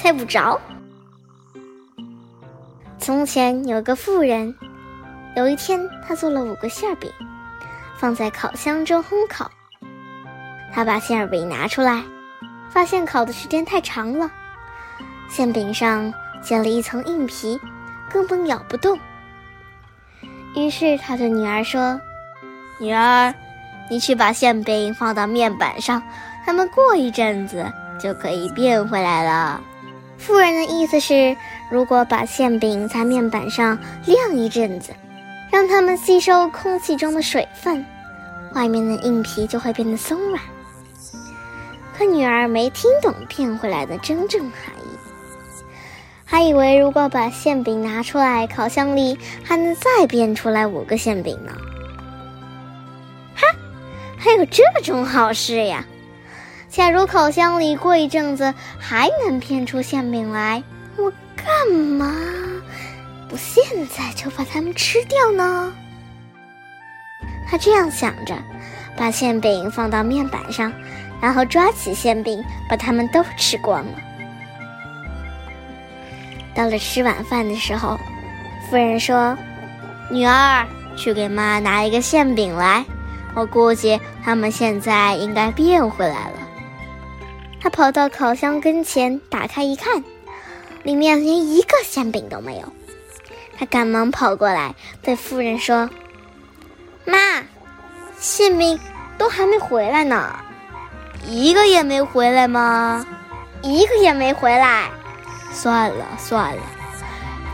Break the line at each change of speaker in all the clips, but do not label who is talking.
猜不着。从前有个妇人，有一天她做了五个馅饼，放在烤箱中烘烤。她把馅饼拿出来，发现烤的时间太长了，馅饼上结了一层硬皮，根本咬不动。于是他对女儿说：“女儿，你去把馅饼放到面板上，它们过一阵子就可以变回来了。”妇人的意思是，如果把馅饼在面板上晾一阵子，让它们吸收空气中的水分，外面的硬皮就会变得松软。可女儿没听懂变回来的真正含义，还以为如果把馅饼拿出来烤箱里，还能再变出来五个馅饼呢。哈，还有这种好事呀！假如烤箱里过一阵子还能变出馅饼来，我干嘛不现在就把它们吃掉呢？他这样想着，把馅饼放到面板上，然后抓起馅饼把它们都吃光了。到了吃晚饭的时候，夫人说：“女儿，去给妈拿一个馅饼来，我估计它们现在应该变回来了。”他跑到烤箱跟前，打开一看，里面连一个馅饼都没有。他赶忙跑过来，对夫人说：“妈，馅饼都还没回来呢，
一个也没回来吗？
一个也没回来。
算了算了，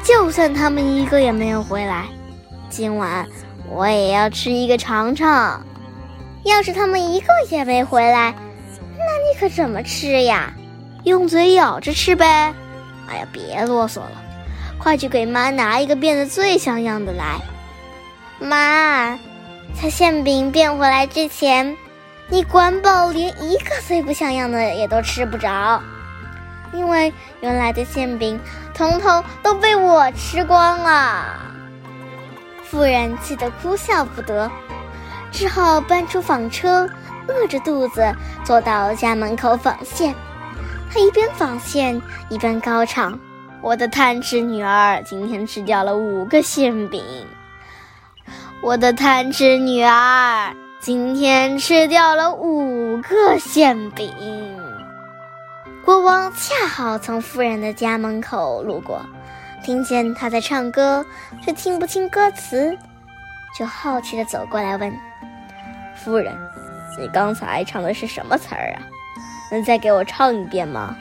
就算他们一个也没有回来，今晚我也要吃一个尝尝。
要是他们一个也没回来。”可怎么吃呀？
用嘴咬着吃呗！哎呀，别啰嗦了，快去给妈拿一个变得最像样的来。
妈，在馅饼变回来之前，你管保连一个最不像样的也都吃不着，因为原来的馅饼统统都被我吃光了。妇人气得哭笑不得，只好搬出纺车。饿着肚子坐到家门口纺线，他一边纺线一边高唱：“
我的贪吃女儿今天吃掉了五个馅饼，我的贪吃女儿今天吃掉了五个馅饼。”
国王恰好从夫人的家门口路过，听见她在唱歌，却听不清歌词，就好奇地走过来问：“
夫人。”你刚才唱的是什么词儿啊？能再给我唱一遍吗？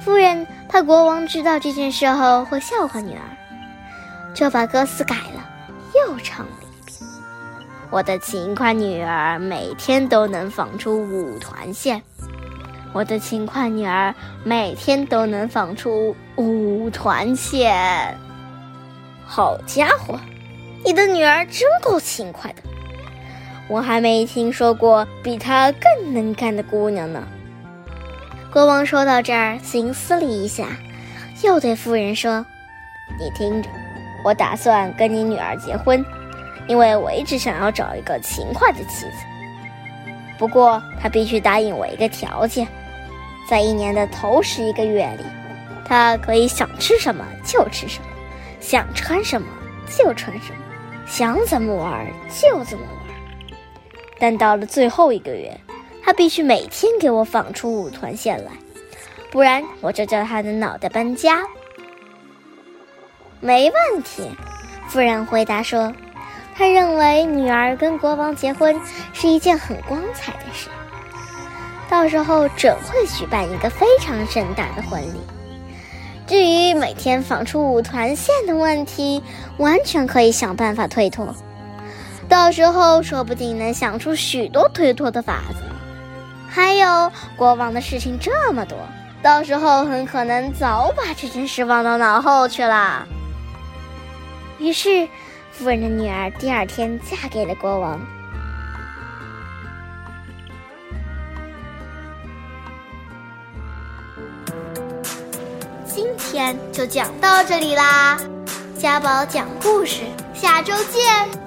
夫人怕国王知道这件事后会笑话女儿，就把歌词改了，又唱了一遍。
我的勤快女儿每天都能纺出五团线，我的勤快女儿每天都能纺出五团线。
好家伙，你的女儿真够勤快的。我还没听说过比她更能干的姑娘呢。国王说到这儿，心思了一下，又对夫人说：“
你听着，我打算跟你女儿结婚，因为我一直想要找一个勤快的妻子。不过她必须答应我一个条件，在一年的头十一个月里，她可以想吃什么就吃什么，想穿什么就穿什么，想怎么玩就怎么玩。”但到了最后一个月，他必须每天给我纺出五团线来，不然我就叫他的脑袋搬家。
没问题，夫人回答说：“她认为女儿跟国王结婚是一件很光彩的事，到时候准会举办一个非常盛大的婚礼。至于每天纺出五团线的问题，完全可以想办法推脱。”到时候说不定能想出许多推脱的法子。还有国王的事情这么多，到时候很可能早把这件事忘到脑后去了。于是，夫人的女儿第二天嫁给了国王。今天就讲到这里啦，家宝讲故事，下周见。